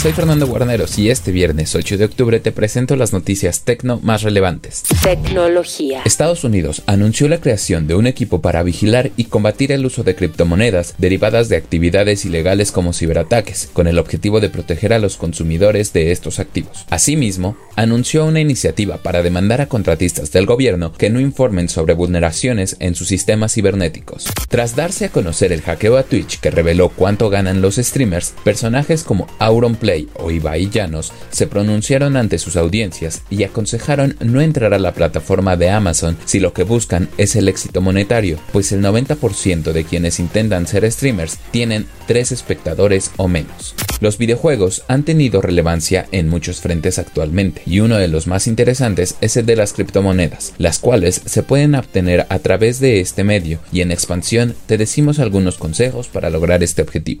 Soy Fernando Guarneros y este viernes 8 de octubre te presento las noticias tecno más relevantes. Tecnología. Estados Unidos anunció la creación de un equipo para vigilar y combatir el uso de criptomonedas derivadas de actividades ilegales como ciberataques, con el objetivo de proteger a los consumidores de estos activos. Asimismo, anunció una iniciativa para demandar a contratistas del gobierno que no informen sobre vulneraciones en sus sistemas cibernéticos. Tras darse a conocer el hackeo a Twitch que reveló cuánto ganan los streamers, personajes como Auronplay o Ibai Llanos se pronunciaron ante sus audiencias y aconsejaron no entrar a la plataforma de Amazon si lo que buscan es el éxito monetario, pues el 90% de quienes intentan ser streamers tienen tres espectadores o menos. Los videojuegos han tenido relevancia en muchos frentes actualmente y uno de los más interesantes es el de las criptomonedas, las cuales se pueden obtener a través de este medio y en expansión te decimos algunos consejos para lograr este objetivo.